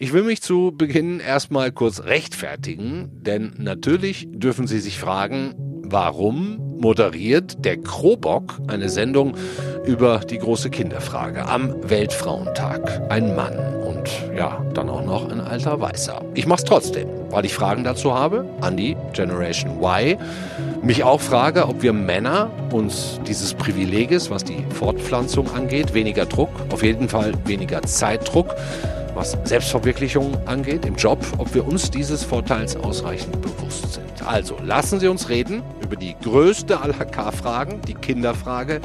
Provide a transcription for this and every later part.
Ich will mich zu Beginn erstmal kurz rechtfertigen, denn natürlich dürfen Sie sich fragen, warum moderiert der Krobock eine Sendung über die große Kinderfrage am Weltfrauentag. Ein Mann und ja, dann auch noch ein alter Weißer. Ich mach's trotzdem, weil ich Fragen dazu habe an die Generation Y. Mich auch frage, ob wir Männer uns dieses Privileges, was die Fortpflanzung angeht, weniger Druck, auf jeden Fall weniger Zeitdruck, was Selbstverwirklichung angeht im Job, ob wir uns dieses Vorteils ausreichend bewusst sind. Also lassen Sie uns reden über die größte aller K-Fragen, die Kinderfrage,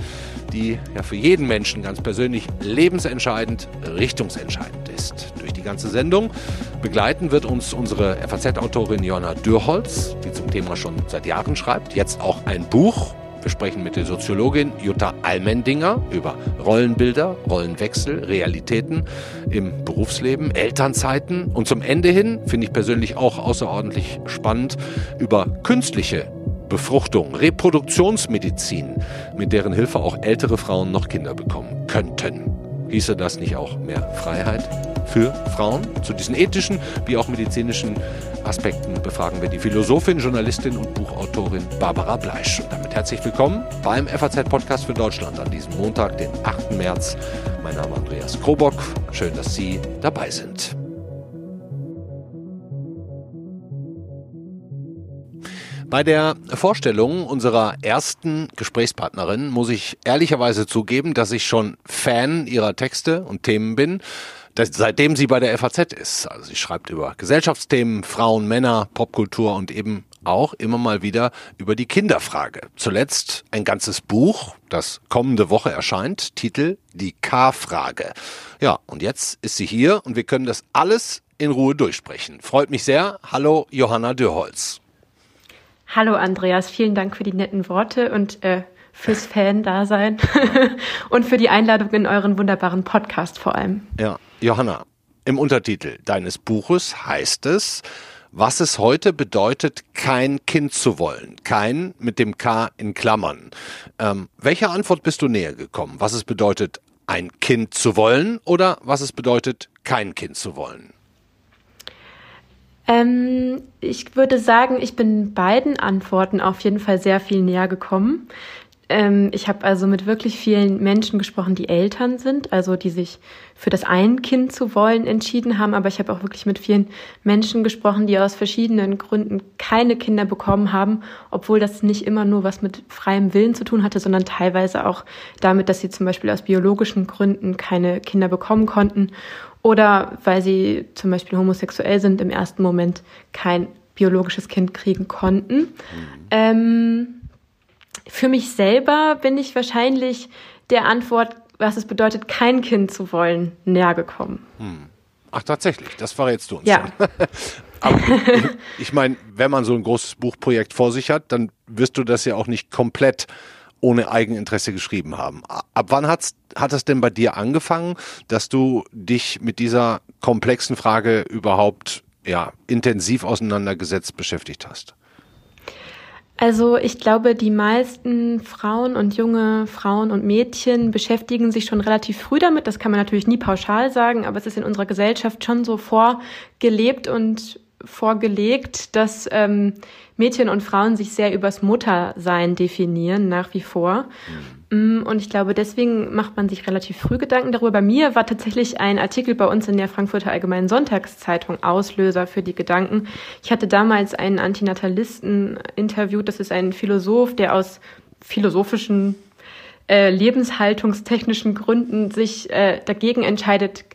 die ja für jeden Menschen ganz persönlich lebensentscheidend, richtungsentscheidend ist. Durch die ganze Sendung begleiten wird uns unsere FAZ-Autorin Johanna Dürholz, die zum Thema schon seit Jahren schreibt, jetzt auch ein Buch wir sprechen mit der Soziologin Jutta Almendinger über Rollenbilder, Rollenwechsel, Realitäten im Berufsleben, Elternzeiten und zum Ende hin, finde ich persönlich auch außerordentlich spannend, über künstliche Befruchtung, Reproduktionsmedizin, mit deren Hilfe auch ältere Frauen noch Kinder bekommen könnten. Hieße das nicht auch mehr Freiheit für Frauen? Zu diesen ethischen wie auch medizinischen Aspekten befragen wir die Philosophin, Journalistin und Buchautorin Barbara Bleisch. Und damit herzlich willkommen beim FAZ-Podcast für Deutschland an diesem Montag, den 8. März. Mein Name ist Andreas Krobock. Schön, dass Sie dabei sind. Bei der Vorstellung unserer ersten Gesprächspartnerin muss ich ehrlicherweise zugeben, dass ich schon Fan ihrer Texte und Themen bin das, seitdem sie bei der FAZ ist. Also sie schreibt über Gesellschaftsthemen, Frauen, Männer, Popkultur und eben auch immer mal wieder über die Kinderfrage. Zuletzt ein ganzes Buch, das kommende Woche erscheint, Titel Die K-Frage. Ja, und jetzt ist sie hier und wir können das alles in Ruhe durchsprechen. Freut mich sehr. Hallo, Johanna Dürholz. Hallo, Andreas. Vielen Dank für die netten Worte und äh, fürs Fan-Dasein und für die Einladung in euren wunderbaren Podcast vor allem. Ja, Johanna, im Untertitel deines Buches heißt es, was es heute bedeutet, kein Kind zu wollen. Kein mit dem K in Klammern. Ähm, welcher Antwort bist du näher gekommen? Was es bedeutet, ein Kind zu wollen oder was es bedeutet, kein Kind zu wollen? Ähm, ich würde sagen, ich bin beiden Antworten auf jeden Fall sehr viel näher gekommen. Ähm, ich habe also mit wirklich vielen Menschen gesprochen, die Eltern sind, also die sich für das ein Kind zu wollen entschieden haben. Aber ich habe auch wirklich mit vielen Menschen gesprochen, die aus verschiedenen Gründen keine Kinder bekommen haben, obwohl das nicht immer nur was mit freiem Willen zu tun hatte, sondern teilweise auch damit, dass sie zum Beispiel aus biologischen Gründen keine Kinder bekommen konnten oder weil sie zum Beispiel homosexuell sind, im ersten Moment kein biologisches Kind kriegen konnten. Mhm. Ähm, für mich selber bin ich wahrscheinlich der Antwort, was es bedeutet, kein Kind zu wollen, näher gekommen. Hm. Ach, tatsächlich, das verrätst du uns. Ja. Aber ich, meine, wenn man so ein großes Buchprojekt vor sich hat, dann wirst du das ja auch nicht komplett ohne Eigeninteresse geschrieben haben. Ab wann hat's, hat es denn bei dir angefangen, dass du dich mit dieser komplexen Frage überhaupt ja, intensiv auseinandergesetzt beschäftigt hast? Also ich glaube, die meisten Frauen und junge Frauen und Mädchen beschäftigen sich schon relativ früh damit. Das kann man natürlich nie pauschal sagen, aber es ist in unserer Gesellschaft schon so vorgelebt und vorgelegt, dass ähm, Mädchen und Frauen sich sehr übers Muttersein definieren, nach wie vor. Mm, und ich glaube, deswegen macht man sich relativ früh Gedanken darüber. Bei mir war tatsächlich ein Artikel bei uns in der Frankfurter Allgemeinen Sonntagszeitung Auslöser für die Gedanken. Ich hatte damals einen Antinatalisten interviewt. Das ist ein Philosoph, der aus philosophischen äh, lebenshaltungstechnischen Gründen sich äh, dagegen entscheidet,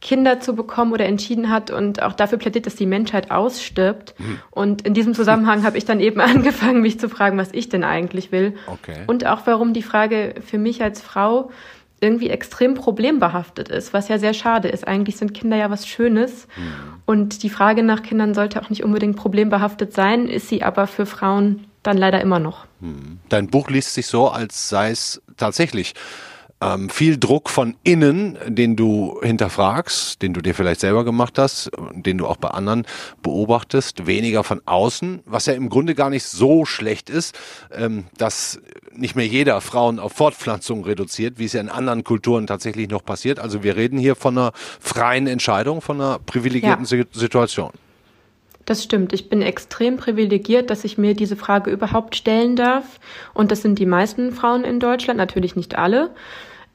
Kinder zu bekommen oder entschieden hat und auch dafür plädiert, dass die Menschheit ausstirbt. Mhm. Und in diesem Zusammenhang habe ich dann eben angefangen, mich zu fragen, was ich denn eigentlich will. Okay. Und auch warum die Frage für mich als Frau irgendwie extrem problembehaftet ist, was ja sehr schade ist. Eigentlich sind Kinder ja was Schönes. Mhm. Und die Frage nach Kindern sollte auch nicht unbedingt problembehaftet sein, ist sie aber für Frauen dann leider immer noch. Mhm. Dein Buch liest sich so, als sei es tatsächlich ähm, viel Druck von innen, den du hinterfragst, den du dir vielleicht selber gemacht hast, den du auch bei anderen beobachtest, weniger von außen, was ja im Grunde gar nicht so schlecht ist, ähm, dass nicht mehr jeder Frauen auf Fortpflanzung reduziert, wie es ja in anderen Kulturen tatsächlich noch passiert. Also wir reden hier von einer freien Entscheidung, von einer privilegierten ja. Situation. Das stimmt. Ich bin extrem privilegiert, dass ich mir diese Frage überhaupt stellen darf. Und das sind die meisten Frauen in Deutschland, natürlich nicht alle.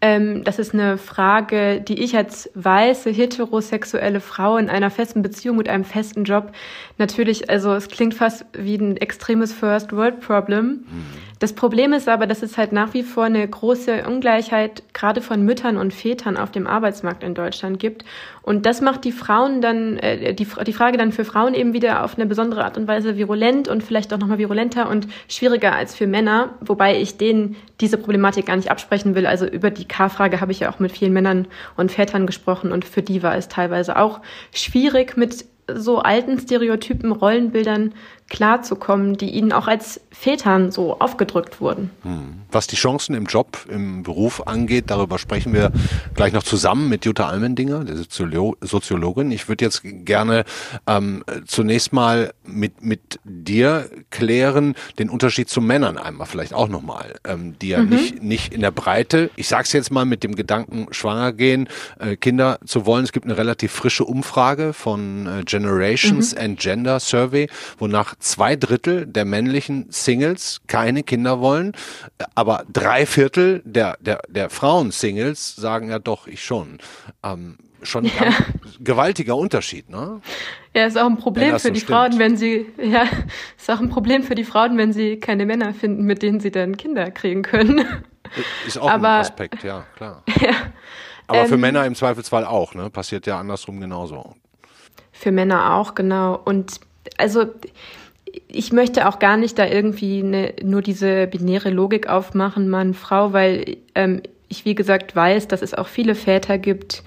Ähm, das ist eine Frage, die ich als weiße, heterosexuelle Frau in einer festen Beziehung mit einem festen Job natürlich, also es klingt fast wie ein extremes First World Problem. Mhm. Das Problem ist aber, dass es halt nach wie vor eine große Ungleichheit gerade von Müttern und Vätern auf dem Arbeitsmarkt in Deutschland gibt. Und das macht die Frauen dann, äh, die, die Frage dann für Frauen eben wieder auf eine besondere Art und Weise virulent und vielleicht auch nochmal virulenter und schwieriger als für Männer, wobei ich denen diese Problematik gar nicht absprechen will. Also über die K-Frage habe ich ja auch mit vielen Männern und Vätern gesprochen und für die war es teilweise auch schwierig mit so alten Stereotypen, Rollenbildern klarzukommen, die ihnen auch als Vätern so aufgedrückt wurden. Hm. Was die Chancen im Job, im Beruf angeht, darüber sprechen wir gleich noch zusammen mit Jutta Almendinger, der Soziologin. Ich würde jetzt gerne ähm, zunächst mal mit, mit dir klären, den Unterschied zu Männern einmal vielleicht auch nochmal, ähm, die ja mhm. nicht, nicht in der Breite, ich sage es jetzt mal mit dem Gedanken, schwanger gehen, äh, Kinder zu wollen. Es gibt eine relativ frische Umfrage von äh, Generations mhm. and Gender Survey, wonach zwei Drittel der männlichen Singles keine Kinder wollen, aber drei Viertel der, der, der Frauen-Singles sagen ja doch, ich schon. Ähm, schon ein ja. gewaltiger Unterschied, ne? Ja, ist auch ein Problem für die stimmt. Frauen, wenn sie, ja, ist auch ein Problem für die Frauen, wenn sie keine Männer finden, mit denen sie dann Kinder kriegen können. Ist auch Aber, ein Aspekt, ja, klar. Ja. Aber ähm, für Männer im Zweifelsfall auch, ne? Passiert ja andersrum genauso. Für Männer auch, genau. Und also ich möchte auch gar nicht da irgendwie eine, nur diese binäre Logik aufmachen, Mann, Frau, weil ähm, ich, wie gesagt, weiß, dass es auch viele Väter gibt,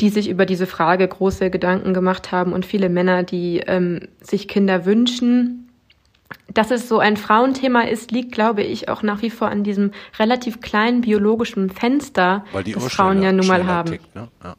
die sich über diese Frage große Gedanken gemacht haben und viele Männer, die ähm, sich Kinder wünschen. Dass es so ein Frauenthema ist, liegt, glaube ich, auch nach wie vor an diesem relativ kleinen biologischen Fenster, das Frauen ja nun mal haben. Tickt, ne? ja.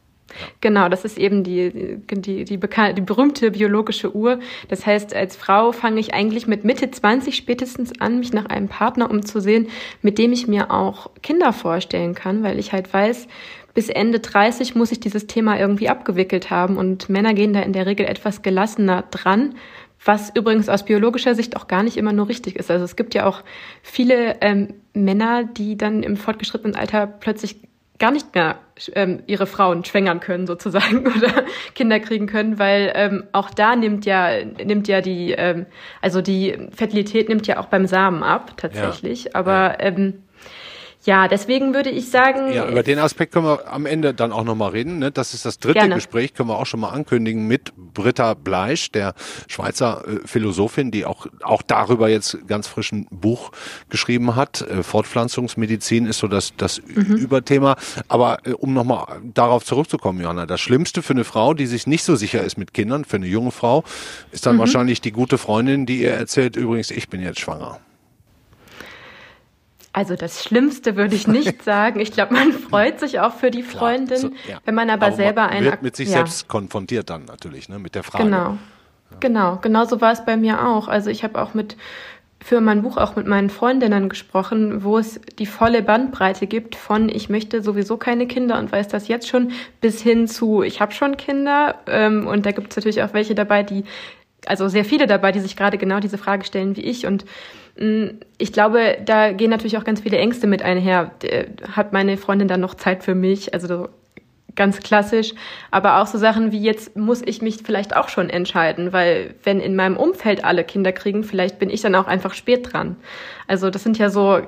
Genau, das ist eben die, die, die, die berühmte biologische Uhr. Das heißt, als Frau fange ich eigentlich mit Mitte 20 spätestens an, mich nach einem Partner umzusehen, mit dem ich mir auch Kinder vorstellen kann, weil ich halt weiß, bis Ende 30 muss ich dieses Thema irgendwie abgewickelt haben und Männer gehen da in der Regel etwas gelassener dran, was übrigens aus biologischer Sicht auch gar nicht immer nur richtig ist. Also es gibt ja auch viele ähm, Männer, die dann im fortgeschrittenen Alter plötzlich gar nicht mehr ähm, ihre Frauen schwängern können sozusagen oder Kinder kriegen können, weil ähm, auch da nimmt ja nimmt ja die ähm, also die Fertilität nimmt ja auch beim Samen ab tatsächlich, ja. aber. Ähm, ja, deswegen würde ich sagen. Ja, über den Aspekt können wir am Ende dann auch nochmal reden. Ne? Das ist das dritte gerne. Gespräch, können wir auch schon mal ankündigen mit Britta Bleisch, der Schweizer äh, Philosophin, die auch, auch darüber jetzt ganz frischen Buch geschrieben hat. Äh, Fortpflanzungsmedizin ist so das, das mhm. Überthema. Aber äh, um nochmal darauf zurückzukommen, Johanna, das Schlimmste für eine Frau, die sich nicht so sicher ist mit Kindern, für eine junge Frau, ist dann mhm. wahrscheinlich die gute Freundin, die ihr erzählt, übrigens, ich bin jetzt schwanger. Also das Schlimmste würde ich nicht sagen. Ich glaube, man freut sich auch für die Freundin, so, ja. wenn man aber, aber selber man wird mit sich ja. selbst konfrontiert dann natürlich, ne, mit der Frage. Genau, ja. genau, genau so war es bei mir auch. Also ich habe auch mit für mein Buch auch mit meinen Freundinnen gesprochen, wo es die volle Bandbreite gibt von ich möchte sowieso keine Kinder und weiß das jetzt schon bis hin zu ich habe schon Kinder ähm, und da gibt es natürlich auch welche dabei, die also sehr viele dabei, die sich gerade genau diese Frage stellen wie ich und Mm, ich glaube, da gehen natürlich auch ganz viele Ängste mit einher. Hat meine Freundin dann noch Zeit für mich? Also ganz klassisch. Aber auch so Sachen wie jetzt muss ich mich vielleicht auch schon entscheiden, weil wenn in meinem Umfeld alle Kinder kriegen, vielleicht bin ich dann auch einfach spät dran. Also das sind ja so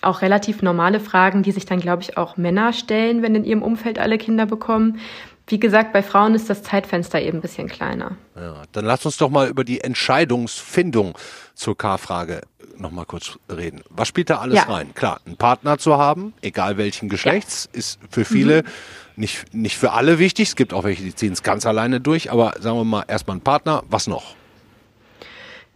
auch relativ normale Fragen, die sich dann, glaube ich, auch Männer stellen, wenn in ihrem Umfeld alle Kinder bekommen. Wie gesagt, bei Frauen ist das Zeitfenster eben ein bisschen kleiner. Ja, dann lass uns doch mal über die Entscheidungsfindung zur K-Frage noch kurz reden. Was spielt da alles ja. rein? Klar, einen Partner zu haben, egal welchen Geschlechts, ja. ist für viele mhm. nicht, nicht für alle wichtig. Es gibt auch welche, die ziehen es ganz alleine durch, aber sagen wir mal erstmal ein Partner. Was noch?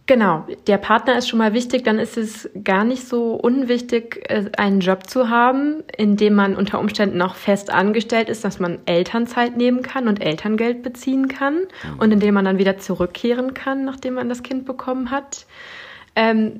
Genau, der Partner ist schon mal wichtig, dann ist es gar nicht so unwichtig, äh, einen Job zu haben, in dem man unter Umständen auch fest angestellt ist, dass man Elternzeit nehmen kann und Elterngeld beziehen kann mhm. und in dem man dann wieder zurückkehren kann, nachdem man das Kind bekommen hat. Ähm,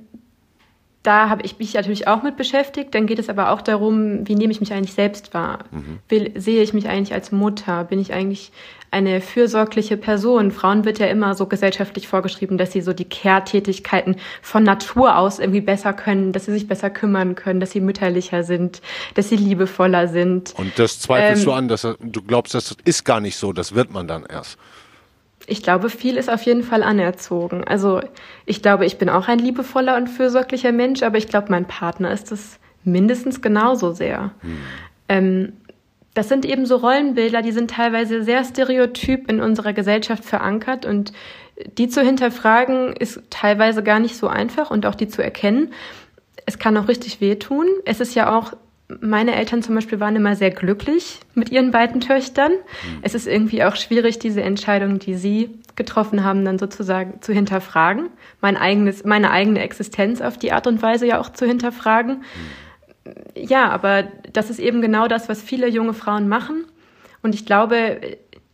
da habe ich mich natürlich auch mit beschäftigt. Dann geht es aber auch darum, wie nehme ich mich eigentlich selbst wahr? Mhm. Will, sehe ich mich eigentlich als Mutter? Bin ich eigentlich eine fürsorgliche Person? Frauen wird ja immer so gesellschaftlich vorgeschrieben, dass sie so die Care-Tätigkeiten von Natur aus irgendwie besser können, dass sie sich besser kümmern können, dass sie mütterlicher sind, dass sie liebevoller sind. Und das zweifelst ähm, du an, dass du glaubst, das ist gar nicht so, das wird man dann erst ich glaube, viel ist auf jeden Fall anerzogen. Also ich glaube, ich bin auch ein liebevoller und fürsorglicher Mensch, aber ich glaube, mein Partner ist es mindestens genauso sehr. Hm. Ähm, das sind eben so Rollenbilder, die sind teilweise sehr stereotyp in unserer Gesellschaft verankert und die zu hinterfragen ist teilweise gar nicht so einfach und auch die zu erkennen. Es kann auch richtig wehtun. Es ist ja auch meine Eltern zum Beispiel waren immer sehr glücklich mit ihren beiden Töchtern. Mhm. Es ist irgendwie auch schwierig, diese Entscheidung, die sie getroffen haben, dann sozusagen zu hinterfragen, mein eigenes, meine eigene Existenz auf die Art und Weise ja auch zu hinterfragen. Ja, aber das ist eben genau das, was viele junge Frauen machen. Und ich glaube,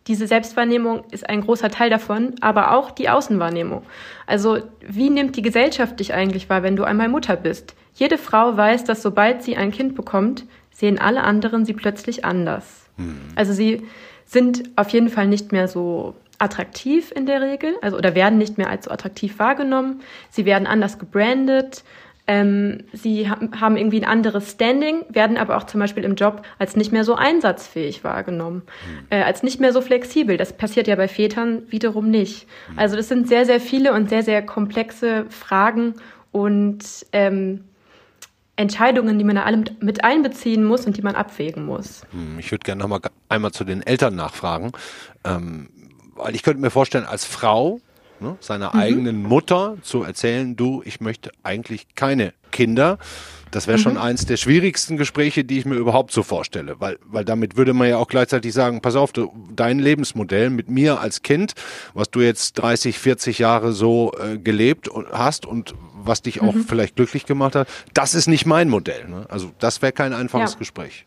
diese Selbstwahrnehmung ist ein großer Teil davon, aber auch die Außenwahrnehmung. Also wie nimmt die Gesellschaft dich eigentlich wahr, wenn du einmal Mutter bist? Jede Frau weiß, dass sobald sie ein Kind bekommt, sehen alle anderen sie plötzlich anders. Mhm. Also sie sind auf jeden Fall nicht mehr so attraktiv in der Regel, also oder werden nicht mehr als so attraktiv wahrgenommen. Sie werden anders gebrandet. Ähm, sie haben irgendwie ein anderes Standing, werden aber auch zum Beispiel im Job als nicht mehr so einsatzfähig wahrgenommen, mhm. äh, als nicht mehr so flexibel. Das passiert ja bei Vätern wiederum nicht. Mhm. Also das sind sehr, sehr viele und sehr, sehr komplexe Fragen und ähm, Entscheidungen, die man da alle mit, einbeziehen muss und die man abwägen muss. Hm, ich würde gerne noch mal einmal zu den Eltern nachfragen, ähm, weil ich könnte mir vorstellen, als Frau ne, seiner mhm. eigenen Mutter zu erzählen, du, ich möchte eigentlich keine Kinder. Das wäre mhm. schon eins der schwierigsten Gespräche, die ich mir überhaupt so vorstelle, weil, weil damit würde man ja auch gleichzeitig sagen, pass auf, du, dein Lebensmodell mit mir als Kind, was du jetzt 30, 40 Jahre so äh, gelebt hast und was dich auch mhm. vielleicht glücklich gemacht hat, das ist nicht mein Modell. Ne? Also das wäre kein einfaches ja. Gespräch.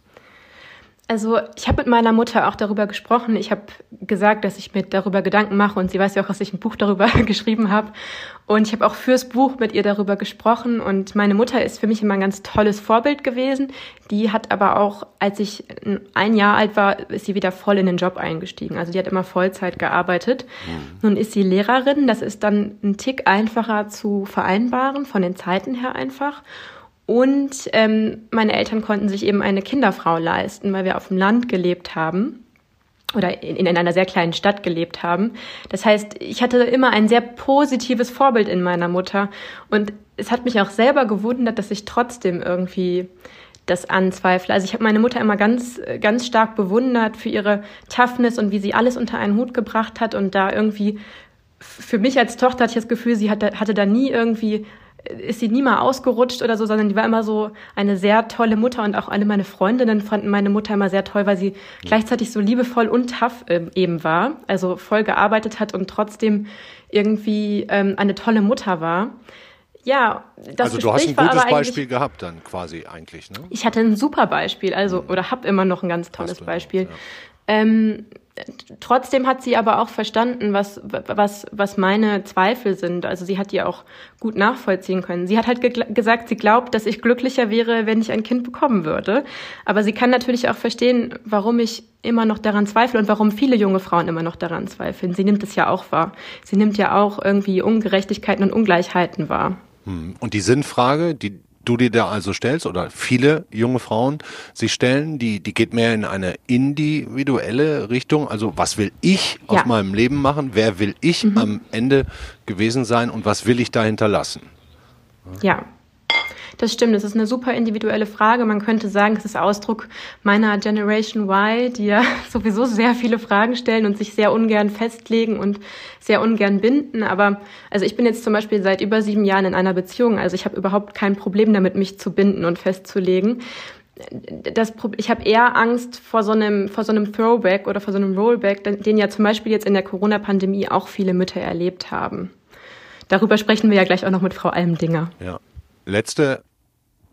Also ich habe mit meiner Mutter auch darüber gesprochen. Ich habe gesagt, dass ich mir darüber Gedanken mache und sie weiß ja auch, dass ich ein Buch darüber geschrieben habe. Und ich habe auch fürs Buch mit ihr darüber gesprochen. Und meine Mutter ist für mich immer ein ganz tolles Vorbild gewesen. Die hat aber auch, als ich ein Jahr alt war, ist sie wieder voll in den Job eingestiegen. Also die hat immer Vollzeit gearbeitet. Mhm. Nun ist sie Lehrerin. Das ist dann ein Tick einfacher zu vereinbaren, von den Zeiten her einfach. Und ähm, meine Eltern konnten sich eben eine Kinderfrau leisten, weil wir auf dem Land gelebt haben oder in, in einer sehr kleinen Stadt gelebt haben. Das heißt, ich hatte immer ein sehr positives Vorbild in meiner Mutter. Und es hat mich auch selber gewundert, dass ich trotzdem irgendwie das anzweifle. Also ich habe meine Mutter immer ganz, ganz stark bewundert für ihre Toughness und wie sie alles unter einen Hut gebracht hat und da irgendwie für mich als Tochter hatte ich das Gefühl, sie hatte, hatte da nie irgendwie ist sie nie mal ausgerutscht oder so, sondern die war immer so eine sehr tolle Mutter und auch alle meine Freundinnen fanden meine Mutter immer sehr toll, weil sie gleichzeitig so liebevoll und tough ähm, eben war, also voll gearbeitet hat und trotzdem irgendwie ähm, eine tolle Mutter war. Ja, das Also du hast ein gutes Beispiel gehabt dann quasi eigentlich, ne? Ich hatte ein super Beispiel, also mhm. oder habe immer noch ein ganz tolles Beispiel. Noch, ja. ähm, trotzdem hat sie aber auch verstanden, was, was, was meine Zweifel sind. Also sie hat die auch gut nachvollziehen können. Sie hat halt ge gesagt, sie glaubt, dass ich glücklicher wäre, wenn ich ein Kind bekommen würde. Aber sie kann natürlich auch verstehen, warum ich immer noch daran zweifle und warum viele junge Frauen immer noch daran zweifeln. Sie nimmt es ja auch wahr. Sie nimmt ja auch irgendwie Ungerechtigkeiten und Ungleichheiten wahr. Hm. Und die Sinnfrage, die du dir da also stellst oder viele junge Frauen sich stellen, die, die geht mehr in eine individuelle Richtung. Also was will ich ja. aus meinem Leben machen? Wer will ich mhm. am Ende gewesen sein und was will ich da hinterlassen? Ja, das stimmt, das ist eine super individuelle Frage. Man könnte sagen, es ist Ausdruck meiner Generation Y, die ja sowieso sehr viele Fragen stellen und sich sehr ungern festlegen und sehr ungern binden. Aber also ich bin jetzt zum Beispiel seit über sieben Jahren in einer Beziehung, also ich habe überhaupt kein Problem damit, mich zu binden und festzulegen. Das, ich habe eher Angst vor so einem vor so einem Throwback oder vor so einem Rollback, den ja zum Beispiel jetzt in der Corona-Pandemie auch viele Mütter erlebt haben. Darüber sprechen wir ja gleich auch noch mit Frau Almdinger. Ja. Letzte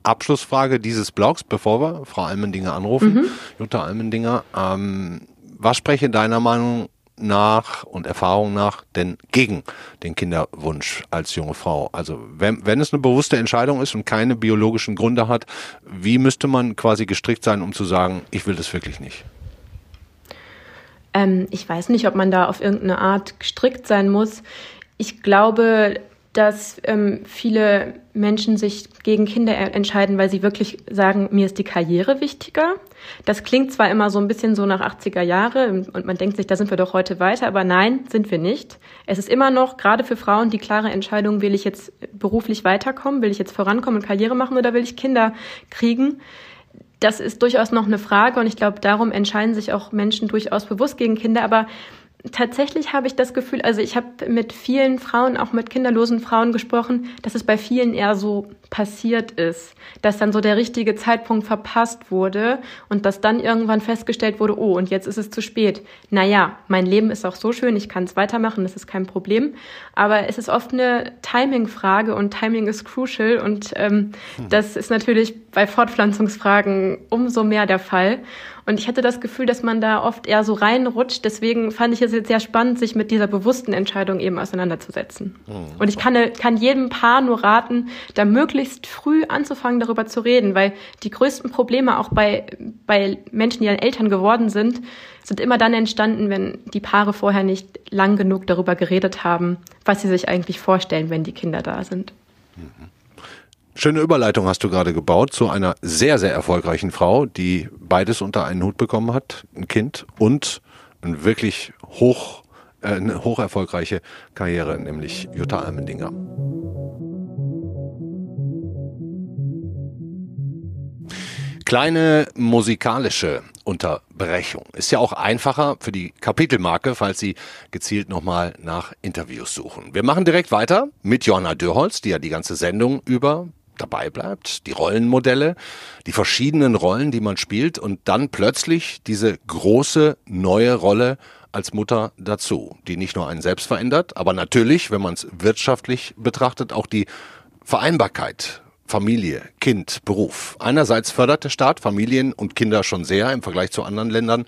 Abschlussfrage dieses Blogs, bevor wir Frau Almendinger anrufen, mhm. Jutta Almendinger. Ähm, was spreche deiner Meinung nach und Erfahrung nach denn gegen den Kinderwunsch als junge Frau? Also wenn, wenn es eine bewusste Entscheidung ist und keine biologischen Gründe hat, wie müsste man quasi gestrickt sein, um zu sagen, ich will das wirklich nicht? Ähm, ich weiß nicht, ob man da auf irgendeine Art gestrickt sein muss. Ich glaube, dass ähm, viele Menschen sich gegen Kinder entscheiden, weil sie wirklich sagen, mir ist die Karriere wichtiger. Das klingt zwar immer so ein bisschen so nach 80er Jahre und man denkt sich, da sind wir doch heute weiter, aber nein, sind wir nicht. Es ist immer noch, gerade für Frauen, die klare Entscheidung, will ich jetzt beruflich weiterkommen, will ich jetzt vorankommen und Karriere machen oder will ich Kinder kriegen? Das ist durchaus noch eine Frage und ich glaube, darum entscheiden sich auch Menschen durchaus bewusst gegen Kinder, aber tatsächlich habe ich das Gefühl, also ich habe mit vielen Frauen, auch mit kinderlosen Frauen gesprochen, dass es bei vielen eher so passiert ist, dass dann so der richtige Zeitpunkt verpasst wurde und dass dann irgendwann festgestellt wurde, oh, und jetzt ist es zu spät. Naja, mein Leben ist auch so schön, ich kann es weitermachen, das ist kein Problem. Aber es ist oft eine Timing-Frage und Timing ist crucial und ähm, hm. das ist natürlich bei Fortpflanzungsfragen umso mehr der Fall. Und ich hatte das Gefühl, dass man da oft eher so reinrutscht. Deswegen fand ich es jetzt sehr spannend, sich mit dieser bewussten Entscheidung eben auseinanderzusetzen. Mhm. Und ich kann, kann jedem Paar nur raten, da möglichst früh anzufangen, darüber zu reden, weil die größten Probleme auch bei, bei Menschen, die dann Eltern geworden sind, sind immer dann entstanden, wenn die Paare vorher nicht lang genug darüber geredet haben, was sie sich eigentlich vorstellen, wenn die Kinder da sind. Mhm. Schöne Überleitung hast du gerade gebaut zu einer sehr, sehr erfolgreichen Frau, die beides unter einen Hut bekommen hat, ein Kind und eine wirklich hoch, äh, eine hoch erfolgreiche Karriere, nämlich Jutta Almendinger. Kleine musikalische Unterbrechung. Ist ja auch einfacher für die Kapitelmarke, falls Sie gezielt nochmal nach Interviews suchen. Wir machen direkt weiter mit Johanna Dürholz, die ja die ganze Sendung über dabei bleibt, die Rollenmodelle, die verschiedenen Rollen, die man spielt und dann plötzlich diese große neue Rolle als Mutter dazu, die nicht nur einen selbst verändert, aber natürlich, wenn man es wirtschaftlich betrachtet, auch die Vereinbarkeit Familie, Kind, Beruf. Einerseits fördert der Staat Familien und Kinder schon sehr im Vergleich zu anderen Ländern.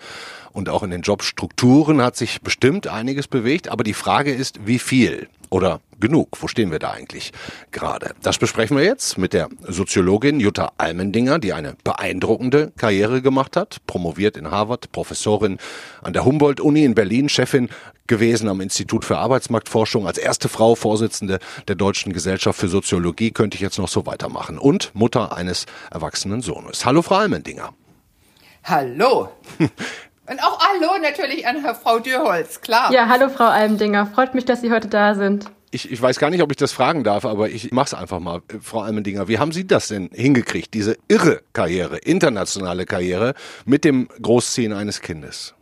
Und auch in den Jobstrukturen hat sich bestimmt einiges bewegt, aber die Frage ist, wie viel oder genug? Wo stehen wir da eigentlich gerade? Das besprechen wir jetzt mit der Soziologin Jutta Almendinger, die eine beeindruckende Karriere gemacht hat, promoviert in Harvard, Professorin an der Humboldt-Uni in Berlin, Chefin gewesen am Institut für Arbeitsmarktforschung, als erste Frau Vorsitzende der Deutschen Gesellschaft für Soziologie, könnte ich jetzt noch so weitermachen, und Mutter eines erwachsenen Sohnes. Hallo, Frau Almendinger. Hallo. Und auch Hallo natürlich an Frau Dürholz, klar. Ja, hallo Frau Almendinger. Freut mich, dass Sie heute da sind. Ich, ich weiß gar nicht, ob ich das fragen darf, aber ich mache es einfach mal. Frau Almendinger, wie haben Sie das denn hingekriegt, diese irre Karriere, internationale Karriere mit dem Großziehen eines Kindes?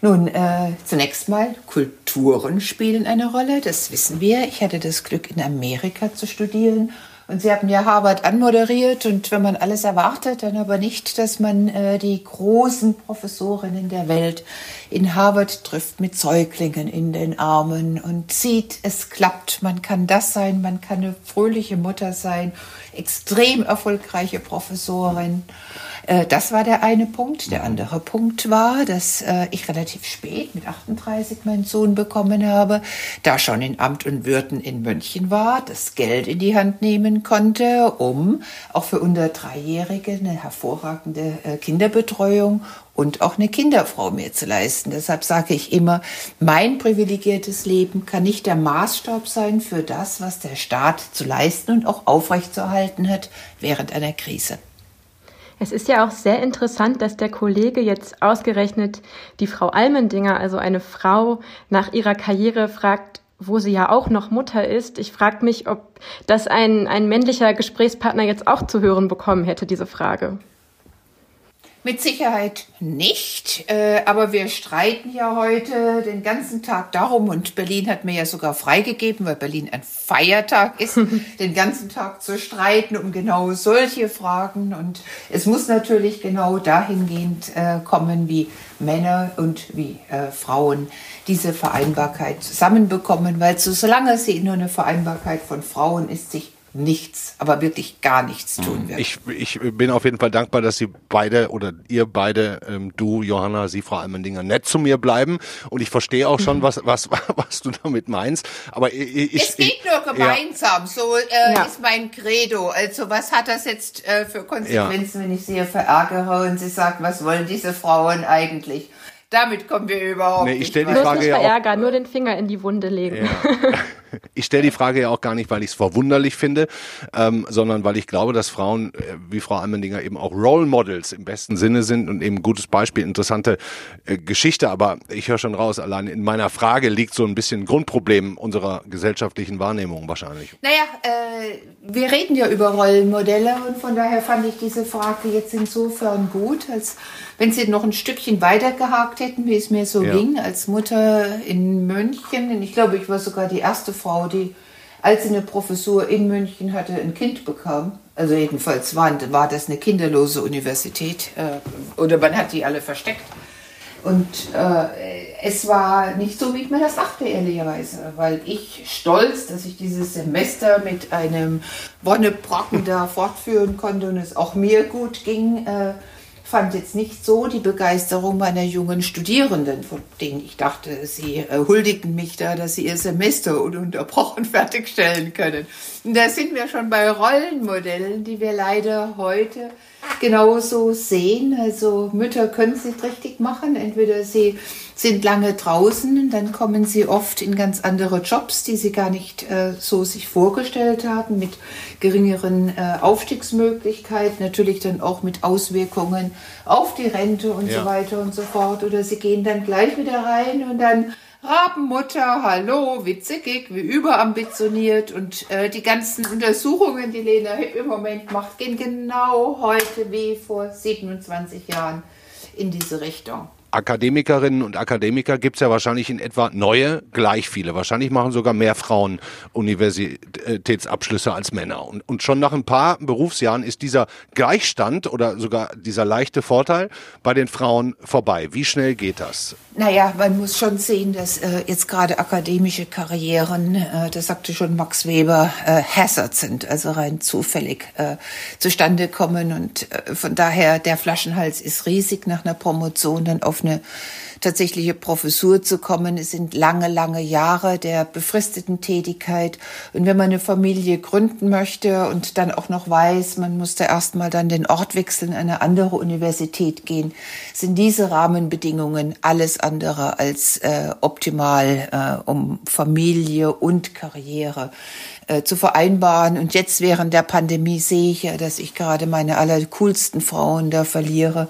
Nun, äh, zunächst mal, Kulturen spielen eine Rolle, das wissen wir. Ich hatte das Glück, in Amerika zu studieren und Sie haben ja Harvard anmoderiert und wenn man alles erwartet, dann aber nicht, dass man äh, die großen Professorinnen der Welt in Harvard trifft mit Säuglingen in den Armen und sieht, es klappt. Man kann das sein, man kann eine fröhliche Mutter sein, extrem erfolgreiche Professorin. Äh, das war der eine Punkt. Der andere Punkt war, dass äh, ich relativ spät mit 38 meinen Sohn bekommen habe, da schon in Amt und Würden in München war, das Geld in die Hand nehmen konnte, um auch für unter Dreijährige eine hervorragende äh, Kinderbetreuung und auch eine Kinderfrau mir zu leisten. Deshalb sage ich immer, mein privilegiertes Leben kann nicht der Maßstab sein für das, was der Staat zu leisten und auch aufrechtzuerhalten hat während einer Krise. Es ist ja auch sehr interessant, dass der Kollege jetzt ausgerechnet die Frau Almendinger, also eine Frau, nach ihrer Karriere fragt, wo sie ja auch noch Mutter ist. Ich frage mich, ob das ein, ein männlicher Gesprächspartner jetzt auch zu hören bekommen hätte, diese Frage. Mit Sicherheit nicht, äh, aber wir streiten ja heute den ganzen Tag darum und Berlin hat mir ja sogar freigegeben, weil Berlin ein Feiertag ist, den ganzen Tag zu streiten um genau solche Fragen. Und es muss natürlich genau dahingehend äh, kommen, wie Männer und wie äh, Frauen diese Vereinbarkeit zusammenbekommen, weil so, solange sie nur eine Vereinbarkeit von Frauen ist, sich nichts, aber wirklich gar nichts tun wird. Ich, ich bin auf jeden Fall dankbar, dass Sie beide oder ihr beide, ähm, du, Johanna, Sie, Frau Almendinger, nett zu mir bleiben. Und ich verstehe auch schon, was, was, was du damit meinst. Aber ich, ich, es geht nur gemeinsam. Ja. So äh, ja. ist mein Credo. Also was hat das jetzt äh, für Konsequenzen, ja. wenn ich Sie verärgere und Sie sagen, was wollen diese Frauen eigentlich? Damit kommen wir überhaupt nee, ich nicht. Ich die Frage nicht verärgern, ja nur den Finger in die Wunde legen. Ich stelle die Frage ja auch gar nicht, weil ich es verwunderlich finde, ähm, sondern weil ich glaube, dass Frauen äh, wie Frau Almendinger eben auch Role Models im besten Sinne sind und eben gutes Beispiel, interessante äh, Geschichte. Aber ich höre schon raus, allein in meiner Frage liegt so ein bisschen Grundproblem unserer gesellschaftlichen Wahrnehmung wahrscheinlich. Naja, äh, wir reden ja über Rollenmodelle und von daher fand ich diese Frage jetzt insofern gut, als wenn Sie noch ein Stückchen weiter gehakt hätten, wie es mir so ja. ging, als Mutter in München. Ich glaube, ich war sogar die erste Frau, die, als sie eine Professur in München hatte, ein Kind bekam. Also jedenfalls war, war das eine kinderlose Universität äh, oder man hat die alle versteckt. Und äh, es war nicht so, wie ich mir das dachte, ehrlicherweise, weil ich stolz, dass ich dieses Semester mit einem Wonnebrocken da fortführen konnte und es auch mir gut ging, äh, fand jetzt nicht so die Begeisterung meiner jungen Studierenden, von denen ich dachte, sie äh, huldigten mich da, dass sie ihr Semester ununterbrochen fertigstellen können. Und da sind wir schon bei Rollenmodellen, die wir leider heute genauso sehen. Also Mütter können es nicht richtig machen. Entweder sie sind lange draußen, dann kommen sie oft in ganz andere Jobs, die sie gar nicht äh, so sich vorgestellt haben, mit geringeren äh, Aufstiegsmöglichkeiten, natürlich dann auch mit Auswirkungen auf die Rente und ja. so weiter und so fort. Oder sie gehen dann gleich wieder rein und dann Rabenmutter, hallo, witzig, wie überambitioniert und äh, die ganzen Untersuchungen, die Lena im Moment macht, gehen genau heute wie vor 27 Jahren in diese Richtung. Akademikerinnen und Akademiker gibt es ja wahrscheinlich in etwa neue gleich viele. Wahrscheinlich machen sogar mehr Frauen Universitätsabschlüsse als Männer. Und, und schon nach ein paar Berufsjahren ist dieser Gleichstand oder sogar dieser leichte Vorteil bei den Frauen vorbei. Wie schnell geht das? Naja, man muss schon sehen, dass äh, jetzt gerade akademische Karrieren, äh, das sagte schon Max Weber, äh, Hazard sind, also rein zufällig äh, zustande kommen. Und äh, von daher, der Flaschenhals ist riesig nach einer Promotion dann eine tatsächliche Professur zu kommen. Es sind lange, lange Jahre der befristeten Tätigkeit. Und wenn man eine Familie gründen möchte und dann auch noch weiß, man muss da erstmal dann den Ort wechseln, eine andere Universität gehen, sind diese Rahmenbedingungen alles andere als äh, optimal, äh, um Familie und Karriere äh, zu vereinbaren. Und jetzt während der Pandemie sehe ich ja, dass ich gerade meine allercoolsten Frauen da verliere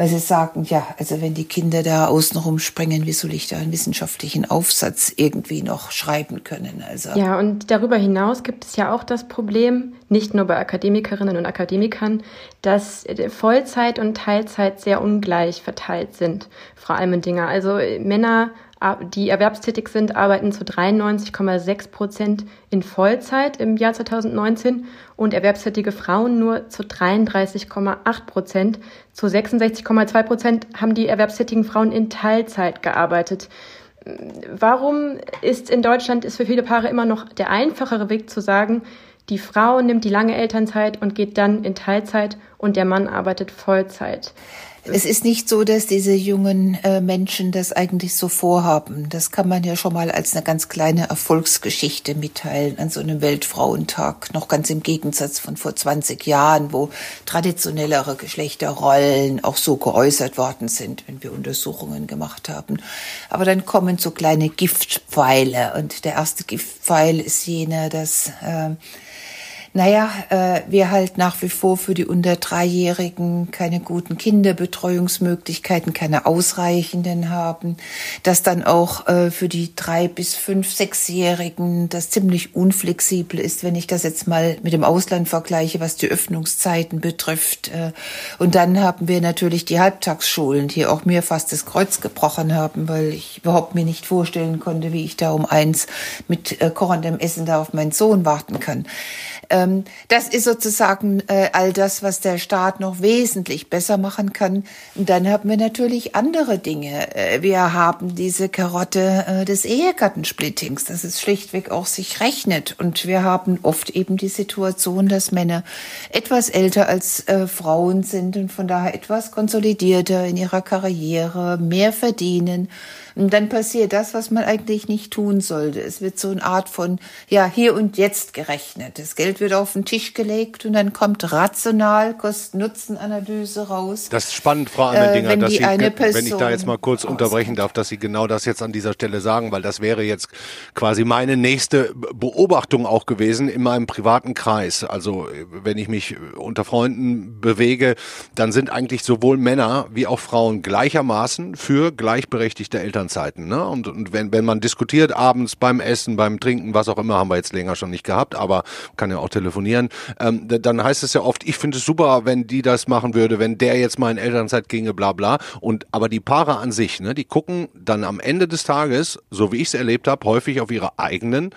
weil sie sagen, ja, also wenn die Kinder da außenrum springen, wie soll ich da einen wissenschaftlichen Aufsatz irgendwie noch schreiben können? Also ja, und darüber hinaus gibt es ja auch das Problem, nicht nur bei Akademikerinnen und Akademikern, dass Vollzeit und Teilzeit sehr ungleich verteilt sind, Frau Almendinger. Also Männer die erwerbstätig sind, arbeiten zu 93,6 Prozent in Vollzeit im Jahr 2019 und erwerbstätige Frauen nur zu 33,8 Prozent. Zu 66,2 Prozent haben die erwerbstätigen Frauen in Teilzeit gearbeitet. Warum ist in Deutschland ist für viele Paare immer noch der einfachere Weg zu sagen, die Frau nimmt die lange Elternzeit und geht dann in Teilzeit und der Mann arbeitet Vollzeit? Es ist nicht so, dass diese jungen äh, Menschen das eigentlich so vorhaben. Das kann man ja schon mal als eine ganz kleine Erfolgsgeschichte mitteilen an so einem Weltfrauentag. Noch ganz im Gegensatz von vor 20 Jahren, wo traditionellere Geschlechterrollen auch so geäußert worden sind, wenn wir Untersuchungen gemacht haben. Aber dann kommen so kleine Giftpfeile und der erste Giftpfeil ist jener, dass äh, naja, äh, wir halt nach wie vor für die unter Dreijährigen keine guten Kinderbetreuungsmöglichkeiten, keine ausreichenden haben, dass dann auch äh, für die drei bis fünf, sechsjährigen das ziemlich unflexibel ist, wenn ich das jetzt mal mit dem Ausland vergleiche, was die Öffnungszeiten betrifft. Äh, und dann haben wir natürlich die Halbtagsschulen, die auch mir fast das Kreuz gebrochen haben, weil ich überhaupt mir nicht vorstellen konnte, wie ich da um eins mit äh, kochendem Essen da auf meinen Sohn warten kann. Äh, Ähm, das ist sozusagen äh, all das, was der Staat noch wesentlich besser machen kann. Und dann haben wir natürlich andere Dinge. Äh, wir haben diese Karotte äh, des Ehegattensplittings, dass es schlichtweg auch sich rechnet. Und wir haben oft eben die Situation, dass Männer etwas älter als Frauen sind und von daher etwas konsolidierter in ihrer Karriere, mehr verdienen und dann passiert das, was man eigentlich nicht tun sollte. Es wird so eine Art von, ja, hier und jetzt gerechnet. Das Geld wird auf den Tisch gelegt und dann kommt rational Kosten-Nutzen-Analyse raus. Das ist spannend, Frau Ammendinger, äh, dass Sie, wenn ich da jetzt mal kurz unterbrechen darf, dass Sie genau das jetzt an dieser Stelle sagen, weil das wäre jetzt quasi meine nächste Beobachtung auch gewesen in meinem privaten Kreis. Also wenn ich mich unter Freunden bewege, dann sind eigentlich sowohl Männer wie auch Frauen gleichermaßen für gleichberechtigte Eltern Elternzeiten. Ne? Und, und wenn, wenn man diskutiert abends beim Essen, beim Trinken, was auch immer, haben wir jetzt länger schon nicht gehabt, aber kann ja auch telefonieren, ähm, dann heißt es ja oft, ich finde es super, wenn die das machen würde, wenn der jetzt mal in Elternzeit ginge, bla bla. Und aber die Paare an sich, ne, die gucken dann am Ende des Tages, so wie ich es erlebt habe, häufig auf ihre eigenen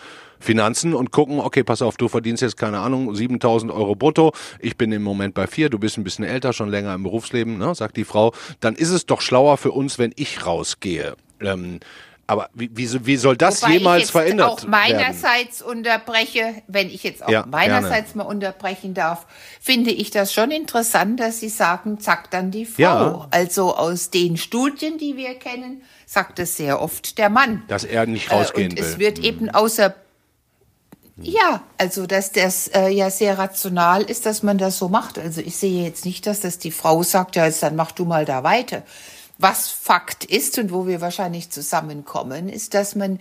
Finanzen und gucken, okay, pass auf, du verdienst jetzt, keine Ahnung, 7000 Euro brutto, ich bin im Moment bei vier, du bist ein bisschen älter, schon länger im Berufsleben, ne, sagt die Frau, dann ist es doch schlauer für uns, wenn ich rausgehe. Ähm, aber wie, wie, wie soll das Wobei jemals ich jetzt verändert auch meinerseits werden? unterbreche, wenn ich jetzt auch ja, meinerseits gerne. mal unterbrechen darf, finde ich das schon interessant, dass Sie sagen, zack, dann die Frau. Ja. Also aus den Studien, die wir kennen, sagt es sehr oft der Mann. Dass er nicht rausgehen äh, und will. Es wird mhm. eben außer ja, also dass das äh, ja sehr rational ist, dass man das so macht. Also ich sehe jetzt nicht, dass das die Frau sagt, ja, jetzt dann mach du mal da weiter. Was Fakt ist und wo wir wahrscheinlich zusammenkommen, ist, dass man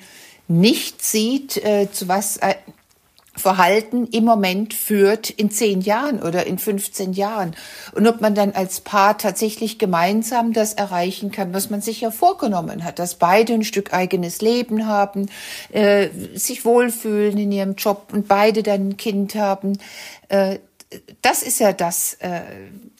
nicht sieht, äh, zu was äh, Verhalten im Moment führt in zehn Jahren oder in 15 Jahren. Und ob man dann als Paar tatsächlich gemeinsam das erreichen kann, was man sich ja vorgenommen hat, dass beide ein Stück eigenes Leben haben, äh, sich wohlfühlen in ihrem Job und beide dann ein Kind haben. Äh, das ist ja das, äh,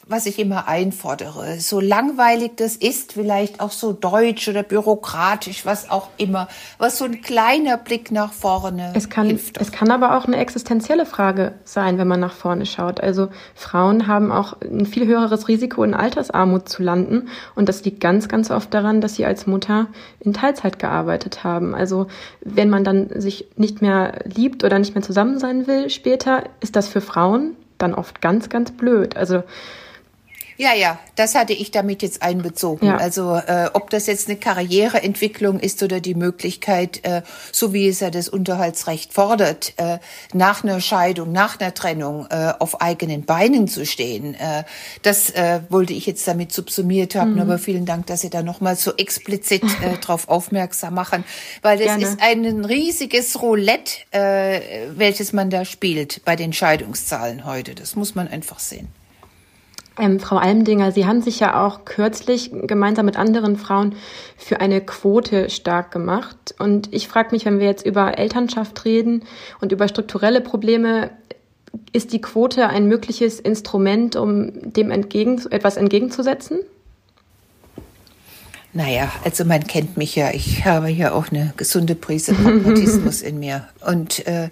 was ich immer einfordere. So langweilig das ist, vielleicht auch so deutsch oder bürokratisch, was auch immer, was so ein kleiner Blick nach vorne es kann, hilft. Es kann aber auch eine existenzielle Frage sein, wenn man nach vorne schaut. Also Frauen haben auch ein viel höheres Risiko, in Altersarmut zu landen. Und das liegt ganz, ganz oft daran, dass sie als Mutter in Teilzeit gearbeitet haben. Also wenn man dann sich nicht mehr liebt oder nicht mehr zusammen sein will später, ist das für Frauen dann oft ganz, ganz blöd. Also ja, ja, das hatte ich damit jetzt einbezogen. Ja. Also äh, ob das jetzt eine Karriereentwicklung ist oder die Möglichkeit, äh, so wie es ja das Unterhaltsrecht fordert, äh, nach einer Scheidung, nach einer Trennung äh, auf eigenen Beinen zu stehen. Äh, das äh, wollte ich jetzt damit subsumiert haben. Mhm. Aber vielen Dank, dass Sie da nochmal so explizit äh, darauf aufmerksam machen, weil es ist ein riesiges Roulette, äh, welches man da spielt bei den Scheidungszahlen heute. Das muss man einfach sehen. Ähm, Frau Almdinger, Sie haben sich ja auch kürzlich gemeinsam mit anderen Frauen für eine Quote stark gemacht. Und ich frage mich, wenn wir jetzt über Elternschaft reden und über strukturelle Probleme, ist die Quote ein mögliches Instrument, um dem entgegen, etwas entgegenzusetzen? Naja, also man kennt mich ja. Ich habe ja auch eine gesunde Prise Pragmatismus in mir. Und äh,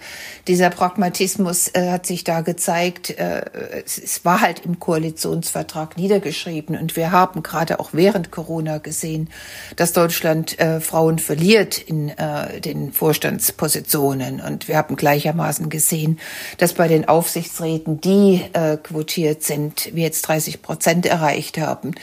dieser Pragmatismus äh, hat sich da gezeigt. Äh, es, es war halt im Koalitionsvertrag niedergeschrieben. Und wir haben gerade auch während Corona gesehen, dass Deutschland äh, Frauen verliert in äh, den Vorstandspositionen. Und wir haben gleichermaßen gesehen, dass bei den Aufsichtsräten, die äh, quotiert sind, wir jetzt 30 Prozent erreicht haben.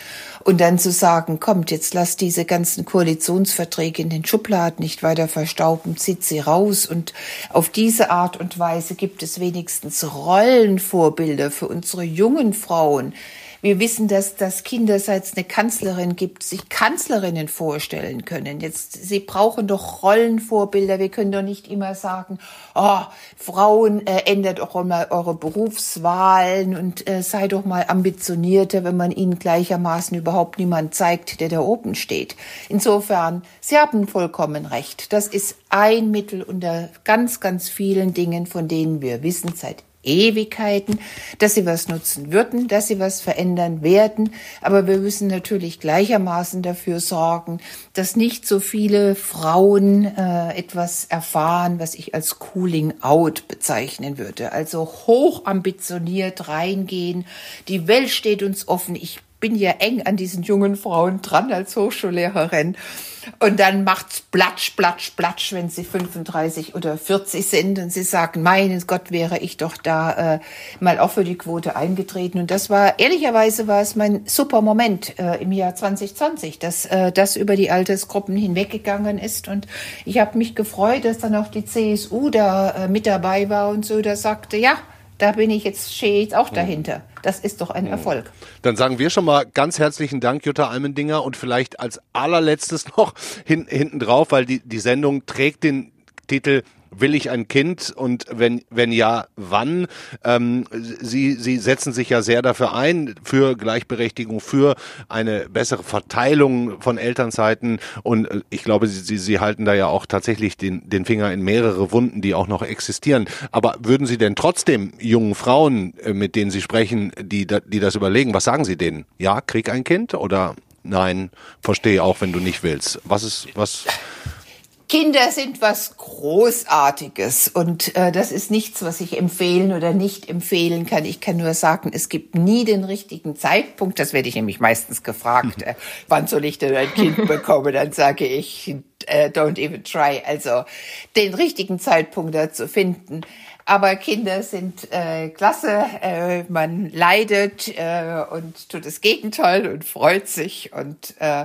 Und dann zu sagen, kommt, jetzt lasst diese ganzen Koalitionsverträge in den Schubladen nicht weiter verstauben, zieht sie raus. Und auf diese Art und Weise gibt es wenigstens Rollenvorbilder für unsere jungen Frauen, wir wissen, dass das Kinder, seit es eine Kanzlerin gibt, sich Kanzlerinnen vorstellen können. Jetzt, sie brauchen doch Rollenvorbilder. Wir können doch nicht immer sagen, oh, Frauen, äh, ändert doch mal eure Berufswahlen und äh, sei doch mal ambitionierter, wenn man ihnen gleichermaßen überhaupt niemand zeigt, der da oben steht. Insofern, Sie haben vollkommen recht. Das ist ein Mittel unter ganz, ganz vielen Dingen, von denen wir wissen seit Ewigkeiten, dass sie was nutzen würden, dass sie was verändern werden. Aber wir müssen natürlich gleichermaßen dafür sorgen, dass nicht so viele Frauen äh, etwas erfahren, was ich als Cooling Out bezeichnen würde. Also hoch ambitioniert reingehen. Die Welt steht uns offen. Ich bin ja eng an diesen jungen Frauen dran als Hochschullehrerin. Und dann macht's platsch, platsch, platsch, wenn sie 35 oder 40 sind und sie sagen, meinen Gott, wäre ich doch da äh, mal auch für die Quote eingetreten. Und das war, ehrlicherweise war es mein super Moment äh, im Jahr 2020, dass äh, das über die Altersgruppen hinweggegangen ist. Und ich habe mich gefreut, dass dann auch die CSU da äh, mit dabei war und so, da sagte, ja, da bin ich jetzt, stehe jetzt auch dahinter. Das ist doch ein Erfolg. Dann sagen wir schon mal ganz herzlichen Dank, Jutta Almendinger, und vielleicht als allerletztes noch hin, hinten drauf, weil die, die Sendung trägt den Titel will ich ein Kind und wenn, wenn ja, wann? Ähm, Sie, Sie setzen sich ja sehr dafür ein, für Gleichberechtigung, für eine bessere Verteilung von Elternzeiten und äh, ich glaube, Sie, Sie, Sie halten da ja auch tatsächlich den, den Finger in mehrere Wunden, die auch noch existieren. Aber würden Sie denn trotzdem jungen Frauen, äh, mit denen Sie sprechen, die, die das überlegen, was sagen Sie denen? Ja, krieg ein Kind oder nein, verstehe auch, wenn du nicht willst. Was ist, was? Kinder sind was Großartiges und äh, das ist nichts, was ich empfehlen oder nicht empfehlen kann. Ich kann nur sagen, es gibt nie den richtigen Zeitpunkt. Das werde ich nämlich meistens gefragt. Äh, wann soll ich denn ein Kind bekommen? Dann sage ich, äh, don't even try. Also den richtigen Zeitpunkt da zu finden. Aber Kinder sind äh, klasse. Äh, man leidet äh, und tut das Gegenteil und freut sich und äh,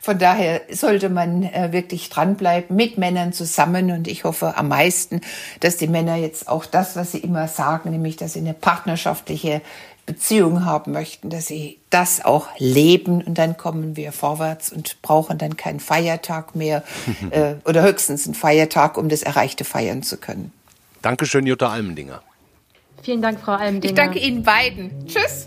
von daher sollte man äh, wirklich dranbleiben mit Männern zusammen und ich hoffe am meisten, dass die Männer jetzt auch das, was sie immer sagen, nämlich, dass sie eine partnerschaftliche Beziehung haben möchten, dass sie das auch leben und dann kommen wir vorwärts und brauchen dann keinen Feiertag mehr äh, oder höchstens einen Feiertag, um das Erreichte feiern zu können. Dankeschön, Jutta Almendinger. Vielen Dank, Frau Almendinger. Ich danke Ihnen beiden. Tschüss.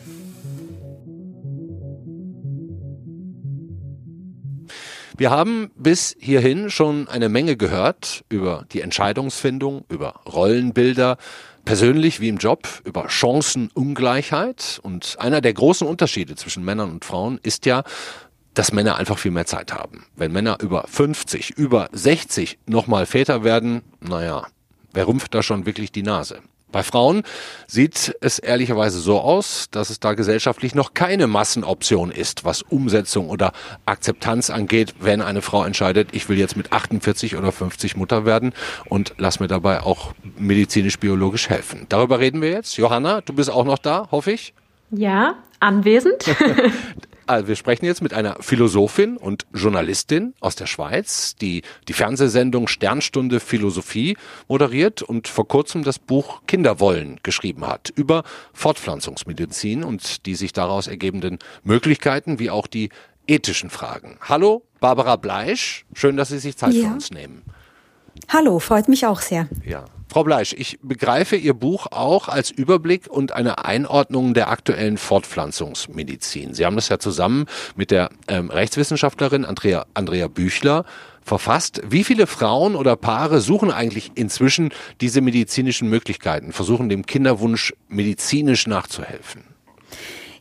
Wir haben bis hierhin schon eine Menge gehört über die Entscheidungsfindung, über Rollenbilder, persönlich wie im Job, über Chancenungleichheit. Und einer der großen Unterschiede zwischen Männern und Frauen ist ja, dass Männer einfach viel mehr Zeit haben. Wenn Männer über 50, über 60 nochmal Väter werden, naja, wer rümpft da schon wirklich die Nase? Bei Frauen sieht es ehrlicherweise so aus, dass es da gesellschaftlich noch keine Massenoption ist, was Umsetzung oder Akzeptanz angeht, wenn eine Frau entscheidet, ich will jetzt mit 48 oder 50 Mutter werden und lass mir dabei auch medizinisch-biologisch helfen. Darüber reden wir jetzt. Johanna, du bist auch noch da, hoffe ich. Ja, anwesend. Also wir sprechen jetzt mit einer Philosophin und Journalistin aus der Schweiz, die die Fernsehsendung Sternstunde Philosophie moderiert und vor kurzem das Buch Kinderwollen geschrieben hat über Fortpflanzungsmedizin und die sich daraus ergebenden Möglichkeiten wie auch die ethischen Fragen. Hallo, Barbara Bleisch, schön, dass Sie sich Zeit ja. für uns nehmen. Hallo, freut mich auch sehr. Ja. Frau Bleisch, ich begreife Ihr Buch auch als Überblick und eine Einordnung der aktuellen Fortpflanzungsmedizin. Sie haben das ja zusammen mit der ähm, Rechtswissenschaftlerin Andrea, Andrea Büchler verfasst. Wie viele Frauen oder Paare suchen eigentlich inzwischen diese medizinischen Möglichkeiten, versuchen dem Kinderwunsch medizinisch nachzuhelfen?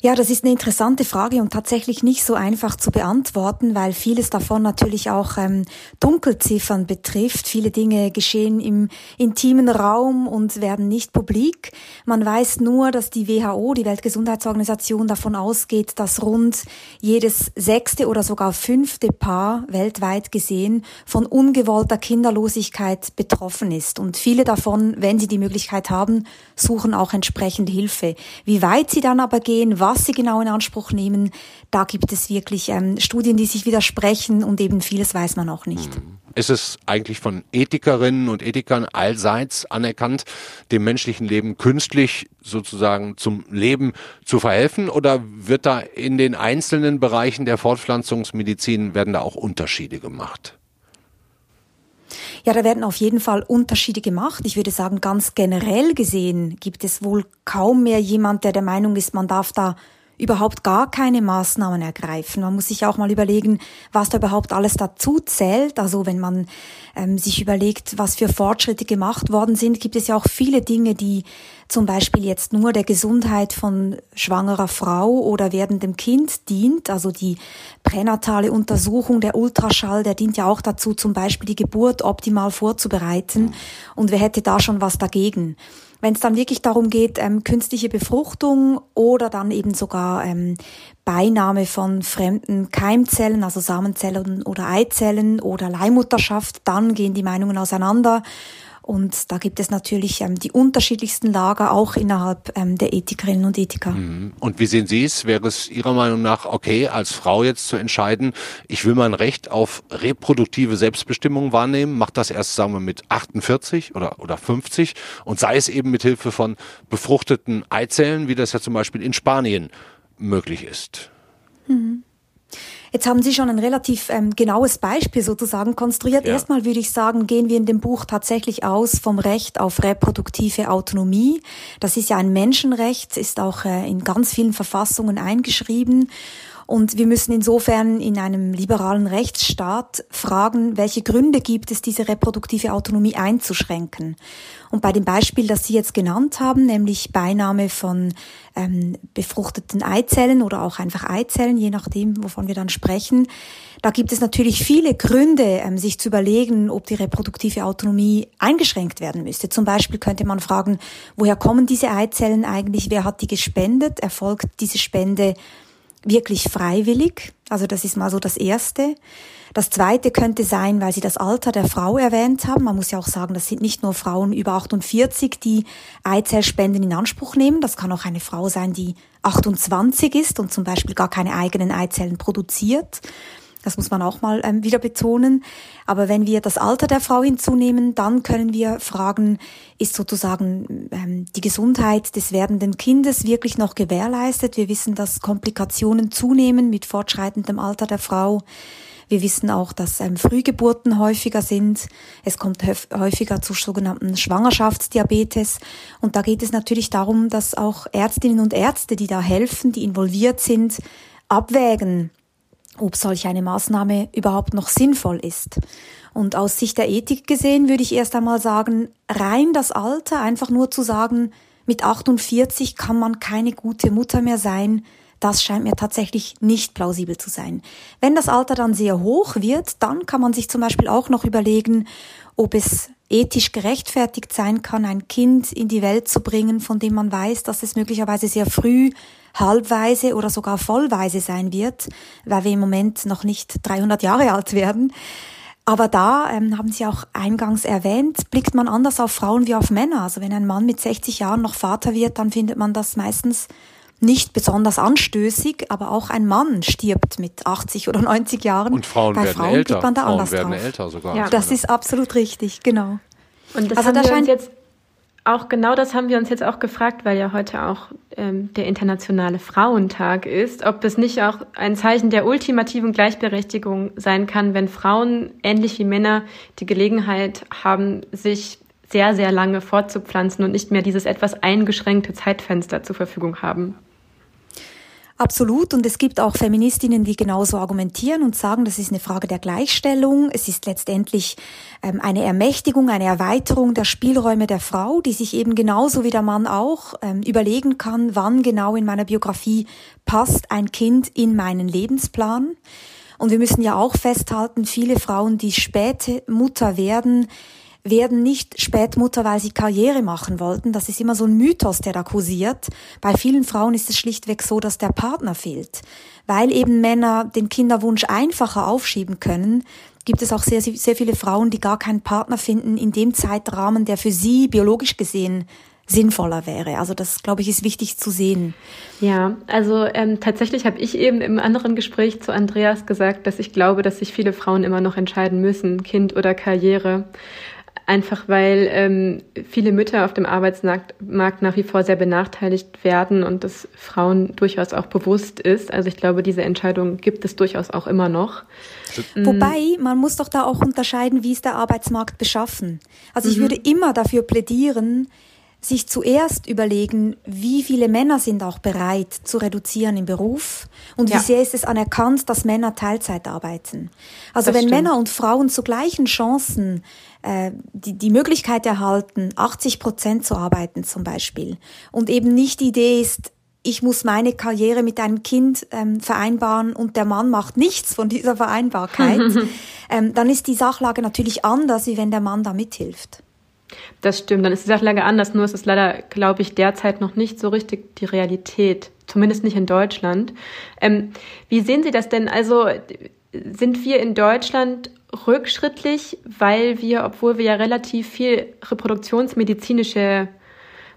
Ja, das ist eine interessante Frage und tatsächlich nicht so einfach zu beantworten, weil vieles davon natürlich auch ähm, Dunkelziffern betrifft. Viele Dinge geschehen im intimen Raum und werden nicht publik. Man weiß nur, dass die WHO, die Weltgesundheitsorganisation, davon ausgeht, dass rund jedes sechste oder sogar fünfte Paar weltweit gesehen von ungewollter Kinderlosigkeit betroffen ist. Und viele davon, wenn sie die Möglichkeit haben, suchen auch entsprechend Hilfe. Wie weit sie dann aber gehen, was sie genau in Anspruch nehmen, da gibt es wirklich ähm, Studien, die sich widersprechen und eben vieles weiß man auch nicht. Hm. Ist es eigentlich von Ethikerinnen und Ethikern allseits anerkannt, dem menschlichen Leben künstlich sozusagen zum Leben zu verhelfen? Oder wird da in den einzelnen Bereichen der Fortpflanzungsmedizin, werden da auch Unterschiede gemacht? Ja, da werden auf jeden Fall Unterschiede gemacht. Ich würde sagen, ganz generell gesehen gibt es wohl kaum mehr jemand, der der Meinung ist, man darf da überhaupt gar keine Maßnahmen ergreifen. Man muss sich auch mal überlegen, was da überhaupt alles dazu zählt. Also wenn man ähm, sich überlegt, was für Fortschritte gemacht worden sind, gibt es ja auch viele Dinge, die zum Beispiel jetzt nur der Gesundheit von schwangerer Frau oder werdendem Kind dient. Also die pränatale Untersuchung, der Ultraschall, der dient ja auch dazu, zum Beispiel die Geburt optimal vorzubereiten. Und wer hätte da schon was dagegen? Wenn es dann wirklich darum geht, ähm, künstliche Befruchtung oder dann eben sogar ähm, Beinahme von fremden Keimzellen, also Samenzellen oder Eizellen oder Leihmutterschaft, dann gehen die Meinungen auseinander. Und da gibt es natürlich ähm, die unterschiedlichsten Lager auch innerhalb ähm, der Ethikerinnen und Ethiker. Mhm. Und wie sehen Sie es? Wäre es Ihrer Meinung nach okay, als Frau jetzt zu entscheiden, ich will mein Recht auf reproduktive Selbstbestimmung wahrnehmen, macht das erst, sagen wir, mit 48 oder, oder 50 und sei es eben mit Hilfe von befruchteten Eizellen, wie das ja zum Beispiel in Spanien möglich ist? Mhm. Jetzt haben Sie schon ein relativ ähm, genaues Beispiel sozusagen konstruiert. Ja. Erstmal würde ich sagen, gehen wir in dem Buch tatsächlich aus vom Recht auf reproduktive Autonomie. Das ist ja ein Menschenrecht, ist auch äh, in ganz vielen Verfassungen eingeschrieben. Und wir müssen insofern in einem liberalen Rechtsstaat fragen, welche Gründe gibt es, diese reproduktive Autonomie einzuschränken. Und bei dem Beispiel, das Sie jetzt genannt haben, nämlich Beinahme von ähm, befruchteten Eizellen oder auch einfach Eizellen, je nachdem, wovon wir dann sprechen, da gibt es natürlich viele Gründe, ähm, sich zu überlegen, ob die reproduktive Autonomie eingeschränkt werden müsste. Zum Beispiel könnte man fragen, woher kommen diese Eizellen eigentlich? Wer hat die gespendet? Erfolgt diese Spende wirklich freiwillig. Also das ist mal so das Erste. Das Zweite könnte sein, weil Sie das Alter der Frau erwähnt haben. Man muss ja auch sagen, das sind nicht nur Frauen über 48, die Eizellspenden in Anspruch nehmen. Das kann auch eine Frau sein, die 28 ist und zum Beispiel gar keine eigenen Eizellen produziert. Das muss man auch mal ähm, wieder betonen. Aber wenn wir das Alter der Frau hinzunehmen, dann können wir fragen, ist sozusagen ähm, die Gesundheit des werdenden Kindes wirklich noch gewährleistet? Wir wissen, dass Komplikationen zunehmen mit fortschreitendem Alter der Frau. Wir wissen auch, dass ähm, Frühgeburten häufiger sind. Es kommt häufiger zu sogenannten Schwangerschaftsdiabetes. Und da geht es natürlich darum, dass auch Ärztinnen und Ärzte, die da helfen, die involviert sind, abwägen, ob solch eine Maßnahme überhaupt noch sinnvoll ist. Und aus Sicht der Ethik gesehen würde ich erst einmal sagen, rein das Alter, einfach nur zu sagen, mit 48 kann man keine gute Mutter mehr sein, das scheint mir tatsächlich nicht plausibel zu sein. Wenn das Alter dann sehr hoch wird, dann kann man sich zum Beispiel auch noch überlegen, ob es ethisch gerechtfertigt sein kann, ein Kind in die Welt zu bringen, von dem man weiß, dass es möglicherweise sehr früh halbweise oder sogar vollweise sein wird, weil wir im Moment noch nicht 300 Jahre alt werden. Aber da, ähm, haben Sie auch eingangs erwähnt, blickt man anders auf Frauen wie auf Männer. Also wenn ein Mann mit 60 Jahren noch Vater wird, dann findet man das meistens nicht besonders anstößig, aber auch ein Mann stirbt mit 80 oder 90 Jahren. Und Frauen Bei werden Frauen älter. Man da Frauen anders werden drauf. älter sogar. Ja. Das ist absolut richtig, genau. Und das also da scheint jetzt auch genau das haben wir uns jetzt auch gefragt, weil ja heute auch ähm, der internationale Frauentag ist, ob es nicht auch ein Zeichen der ultimativen Gleichberechtigung sein kann, wenn Frauen ähnlich wie Männer die Gelegenheit haben, sich sehr, sehr lange fortzupflanzen und nicht mehr dieses etwas eingeschränkte Zeitfenster zur Verfügung haben. Absolut. Und es gibt auch Feministinnen, die genauso argumentieren und sagen, das ist eine Frage der Gleichstellung. Es ist letztendlich ähm, eine Ermächtigung, eine Erweiterung der Spielräume der Frau, die sich eben genauso wie der Mann auch ähm, überlegen kann, wann genau in meiner Biografie passt ein Kind in meinen Lebensplan. Und wir müssen ja auch festhalten, viele Frauen, die späte Mutter werden, werden nicht Spätmutter, weil sie Karriere machen wollten. Das ist immer so ein Mythos, der da kursiert. Bei vielen Frauen ist es schlichtweg so, dass der Partner fehlt. Weil eben Männer den Kinderwunsch einfacher aufschieben können, gibt es auch sehr, sehr viele Frauen, die gar keinen Partner finden in dem Zeitrahmen, der für sie biologisch gesehen sinnvoller wäre. Also das, glaube ich, ist wichtig zu sehen. Ja, also ähm, tatsächlich habe ich eben im anderen Gespräch zu Andreas gesagt, dass ich glaube, dass sich viele Frauen immer noch entscheiden müssen, Kind oder Karriere einfach weil ähm, viele Mütter auf dem Arbeitsmarkt nach wie vor sehr benachteiligt werden und das Frauen durchaus auch bewusst ist. Also ich glaube, diese Entscheidung gibt es durchaus auch immer noch. Wobei, man muss doch da auch unterscheiden, wie ist der Arbeitsmarkt beschaffen. Also ich mhm. würde immer dafür plädieren, sich zuerst überlegen, wie viele Männer sind auch bereit zu reduzieren im Beruf und ja. wie sehr ist es anerkannt, dass Männer Teilzeit arbeiten. Also das wenn stimmt. Männer und Frauen zu gleichen Chancen äh, die, die Möglichkeit erhalten, 80 Prozent zu arbeiten zum Beispiel und eben nicht die Idee ist, ich muss meine Karriere mit einem Kind ähm, vereinbaren und der Mann macht nichts von dieser Vereinbarkeit, ähm, dann ist die Sachlage natürlich anders, wie wenn der Mann da mithilft. Das stimmt, dann ist die Sachlage anders, nur es ist leider, glaube ich, derzeit noch nicht so richtig die Realität, zumindest nicht in Deutschland. Ähm, wie sehen Sie das denn? Also sind wir in Deutschland rückschrittlich, weil wir, obwohl wir ja relativ viel reproduktionsmedizinische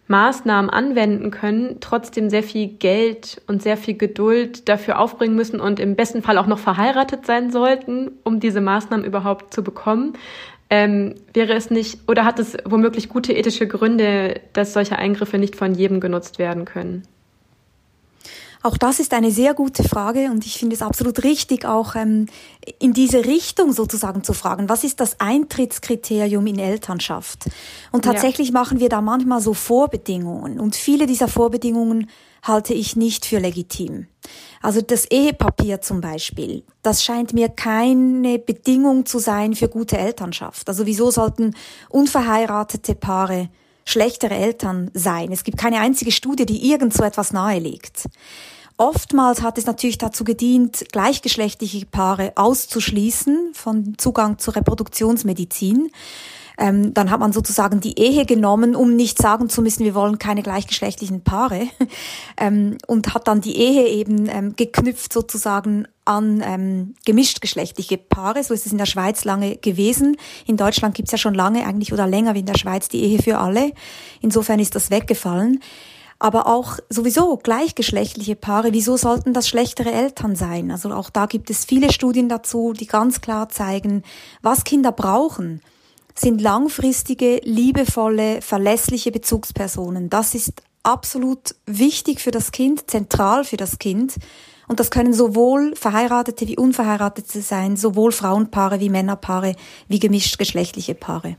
Maßnahmen anwenden können, trotzdem sehr viel Geld und sehr viel Geduld dafür aufbringen müssen und im besten Fall auch noch verheiratet sein sollten, um diese Maßnahmen überhaupt zu bekommen. Ähm, wäre es nicht, oder hat es womöglich gute ethische Gründe, dass solche Eingriffe nicht von jedem genutzt werden können? Auch das ist eine sehr gute Frage und ich finde es absolut richtig, auch ähm, in diese Richtung sozusagen zu fragen. Was ist das Eintrittskriterium in Elternschaft? Und tatsächlich ja. machen wir da manchmal so Vorbedingungen und viele dieser Vorbedingungen halte ich nicht für legitim. Also das Ehepapier zum Beispiel, das scheint mir keine Bedingung zu sein für gute Elternschaft. Also wieso sollten unverheiratete Paare schlechtere Eltern sein. Es gibt keine einzige Studie, die irgend so etwas nahelegt. Oftmals hat es natürlich dazu gedient, gleichgeschlechtliche Paare auszuschließen von Zugang zur Reproduktionsmedizin. Ähm, dann hat man sozusagen die Ehe genommen, um nicht sagen zu müssen, wir wollen keine gleichgeschlechtlichen Paare. ähm, und hat dann die Ehe eben ähm, geknüpft sozusagen an ähm, gemischtgeschlechtliche Paare. So ist es in der Schweiz lange gewesen. In Deutschland gibt es ja schon lange eigentlich oder länger wie in der Schweiz die Ehe für alle. Insofern ist das weggefallen. Aber auch sowieso gleichgeschlechtliche Paare, wieso sollten das schlechtere Eltern sein? Also auch da gibt es viele Studien dazu, die ganz klar zeigen, was Kinder brauchen sind langfristige, liebevolle, verlässliche Bezugspersonen. Das ist absolut wichtig für das Kind, zentral für das Kind. Und das können sowohl verheiratete wie unverheiratete sein, sowohl Frauenpaare wie Männerpaare wie gemischtgeschlechtliche Paare.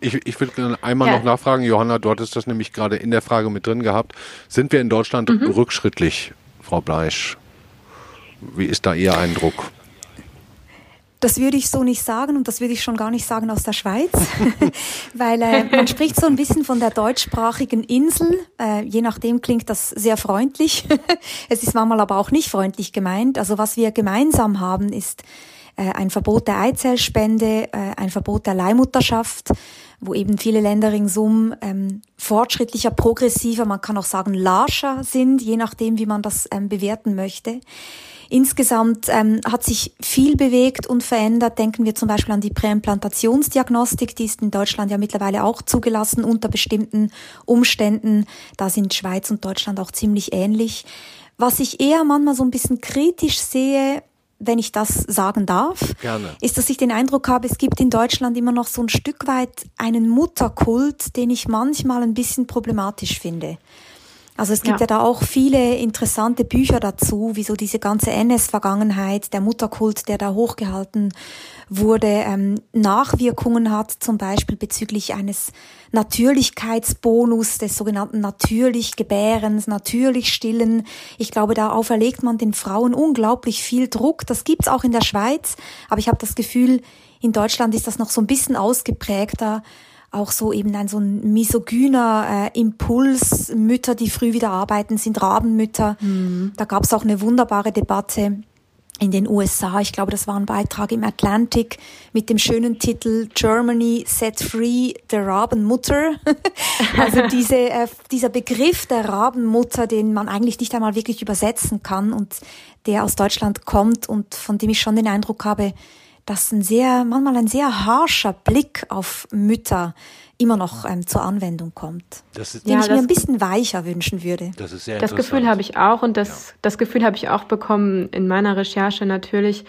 Ich, ich würde einmal ja. noch nachfragen, Johanna, dort ist das nämlich gerade in der Frage mit drin gehabt. Sind wir in Deutschland mhm. rückschrittlich, Frau Bleisch? Wie ist da Ihr Eindruck? Das würde ich so nicht sagen und das würde ich schon gar nicht sagen aus der Schweiz, weil äh, man spricht so ein bisschen von der deutschsprachigen Insel. Äh, je nachdem klingt das sehr freundlich. es ist manchmal aber auch nicht freundlich gemeint. Also was wir gemeinsam haben, ist äh, ein Verbot der Eizellspende, äh, ein Verbot der Leihmutterschaft, wo eben viele Länder ringsum ähm, fortschrittlicher, progressiver, man kann auch sagen lascher sind, je nachdem, wie man das ähm, bewerten möchte. Insgesamt ähm, hat sich viel bewegt und verändert. Denken wir zum Beispiel an die Präimplantationsdiagnostik, die ist in Deutschland ja mittlerweile auch zugelassen unter bestimmten Umständen. Da sind Schweiz und Deutschland auch ziemlich ähnlich. Was ich eher manchmal so ein bisschen kritisch sehe, wenn ich das sagen darf, Gerne. ist, dass ich den Eindruck habe, es gibt in Deutschland immer noch so ein Stück weit einen Mutterkult, den ich manchmal ein bisschen problematisch finde. Also es gibt ja. ja. da auch viele interessante Bücher dazu, wie so diese ganze NS-Vergangenheit, der Mutterkult, der da hochgehalten wurde, ähm, Nachwirkungen hat, zum Beispiel bezüglich eines Natürlichkeitsbonus, des sogenannten natürlich Gebärens, natürlich Stillen. Ich glaube, da auferlegt man den Frauen unglaublich viel Druck. Das gibt's auch in der Schweiz, aber ich habe das Gefühl, in Deutschland ist das noch so ein bisschen ausgeprägter auch so eben ein so ein misogyner äh, Impuls. Mütter, die früh wieder arbeiten, sind Rabenmütter. Mhm. Da gab es auch eine wunderbare Debatte in den USA. Ich glaube, das war ein Beitrag im Atlantic mit dem schönen Titel Germany Set Free the Rabenmutter. also diese, äh, dieser Begriff der Rabenmutter, den man eigentlich nicht einmal wirklich übersetzen kann und der aus Deutschland kommt und von dem ich schon den Eindruck habe, dass ein sehr, manchmal ein sehr harscher Blick auf Mütter immer noch ähm, zur Anwendung kommt. Das ist, den ja, ich mir ein bisschen weicher wünschen würde. Das ist sehr Das Gefühl habe ich auch und das, ja. das Gefühl habe ich auch bekommen in meiner Recherche natürlich.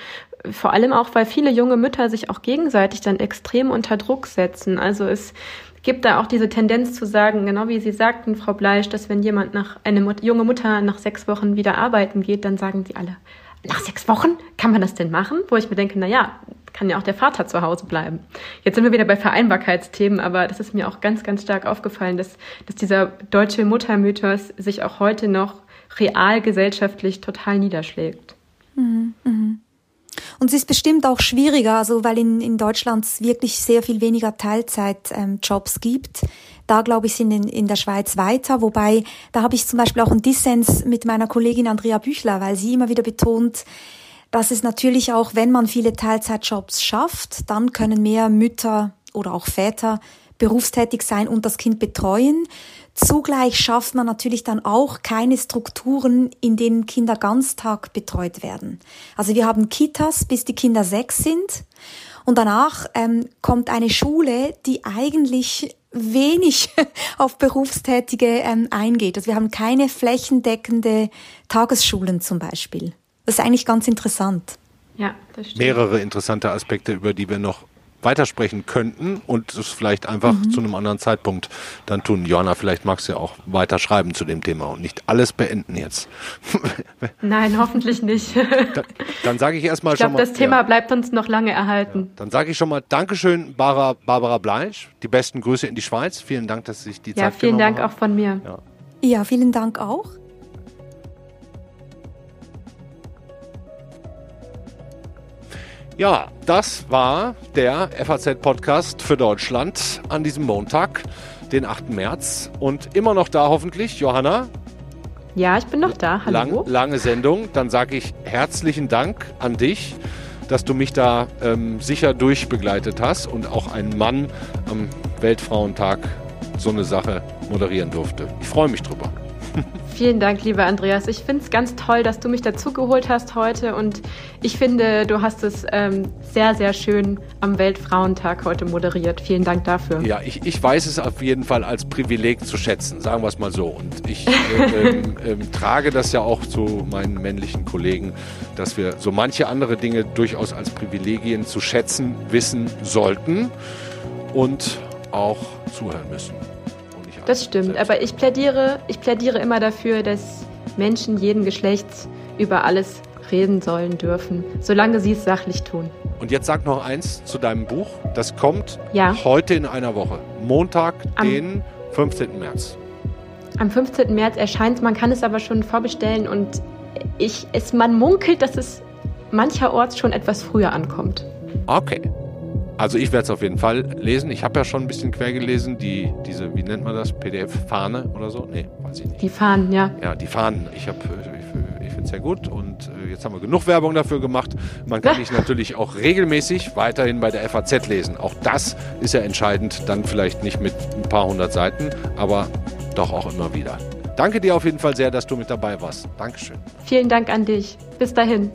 Vor allem auch, weil viele junge Mütter sich auch gegenseitig dann extrem unter Druck setzen. Also es gibt da auch diese Tendenz zu sagen, genau wie Sie sagten, Frau Bleisch, dass wenn jemand nach, eine Mut junge Mutter nach sechs Wochen wieder arbeiten geht, dann sagen sie alle, nach sechs Wochen kann man das denn machen? Wo ich mir denke, na ja, kann ja auch der Vater zu Hause bleiben. Jetzt sind wir wieder bei Vereinbarkeitsthemen, aber das ist mir auch ganz, ganz stark aufgefallen, dass, dass dieser deutsche Muttermythos sich auch heute noch real gesellschaftlich total niederschlägt. Mhm, mh. Und es ist bestimmt auch schwieriger, also weil in, in Deutschland es wirklich sehr viel weniger Teilzeitjobs ähm, gibt. Da glaube ich sind in, in der Schweiz weiter, wobei da habe ich zum Beispiel auch einen Dissens mit meiner Kollegin Andrea Büchler, weil sie immer wieder betont, dass es natürlich auch, wenn man viele Teilzeitjobs schafft, dann können mehr Mütter oder auch Väter berufstätig sein und das Kind betreuen. Zugleich schafft man natürlich dann auch keine Strukturen, in denen Kinder Ganztag betreut werden. Also wir haben Kitas, bis die Kinder sechs sind. Und danach ähm, kommt eine Schule, die eigentlich wenig auf Berufstätige ähm, eingeht. Also wir haben keine flächendeckende Tagesschulen zum Beispiel. Das ist eigentlich ganz interessant. Ja, das stimmt. Mehrere interessante Aspekte, über die wir noch weitersprechen könnten und es vielleicht einfach mhm. zu einem anderen Zeitpunkt dann tun. Johanna, vielleicht magst du ja auch weiter schreiben zu dem Thema und nicht alles beenden jetzt. Nein, hoffentlich nicht. dann, dann sage ich erstmal schon mal. das Thema ja, bleibt uns noch lange erhalten. Ja, dann sage ich schon mal Dankeschön, Barbara, Barbara Bleisch. Die besten Grüße in die Schweiz. Vielen Dank, dass Sie sich die ja, Zeit genommen haben. Ja, vielen Dank auch von mir. Ja. ja, vielen Dank auch. Ja, das war der FAZ-Podcast für Deutschland an diesem Montag, den 8. März. Und immer noch da hoffentlich, Johanna. Ja, ich bin noch da. Hallo. Lang, lange Sendung. Dann sage ich herzlichen Dank an dich, dass du mich da ähm, sicher durchbegleitet hast und auch ein Mann am Weltfrauentag so eine Sache moderieren durfte. Ich freue mich drüber. Vielen Dank, lieber Andreas. Ich finde es ganz toll, dass du mich dazugeholt hast heute und ich finde, du hast es ähm, sehr, sehr schön am Weltfrauentag heute moderiert. Vielen Dank dafür. Ja, ich, ich weiß es auf jeden Fall als Privileg zu schätzen, sagen wir es mal so. Und ich äh, ähm, trage das ja auch zu meinen männlichen Kollegen, dass wir so manche andere Dinge durchaus als Privilegien zu schätzen wissen sollten und auch zuhören müssen. Das stimmt, aber ich plädiere, ich plädiere immer dafür, dass Menschen jeden Geschlechts über alles reden sollen dürfen, solange sie es sachlich tun. Und jetzt sag noch eins zu deinem Buch. Das kommt ja. heute in einer Woche. Montag, am, den 15. März. Am 15. März erscheint es, man kann es aber schon vorbestellen und ich, es, man munkelt, dass es mancherorts schon etwas früher ankommt. Okay. Also ich werde es auf jeden Fall lesen. Ich habe ja schon ein bisschen quer gelesen, die, diese, wie nennt man das, PDF-Fahne oder so? Nee, weiß ich nicht. Die Fahnen, ja. Ja, die Fahnen. Ich, hab, ich, ich finde es sehr gut und äh, jetzt haben wir genug Werbung dafür gemacht. Man kann mich natürlich auch regelmäßig weiterhin bei der FAZ lesen. Auch das ist ja entscheidend, dann vielleicht nicht mit ein paar hundert Seiten, aber doch auch immer wieder. Danke dir auf jeden Fall sehr, dass du mit dabei warst. Dankeschön. Vielen Dank an dich. Bis dahin.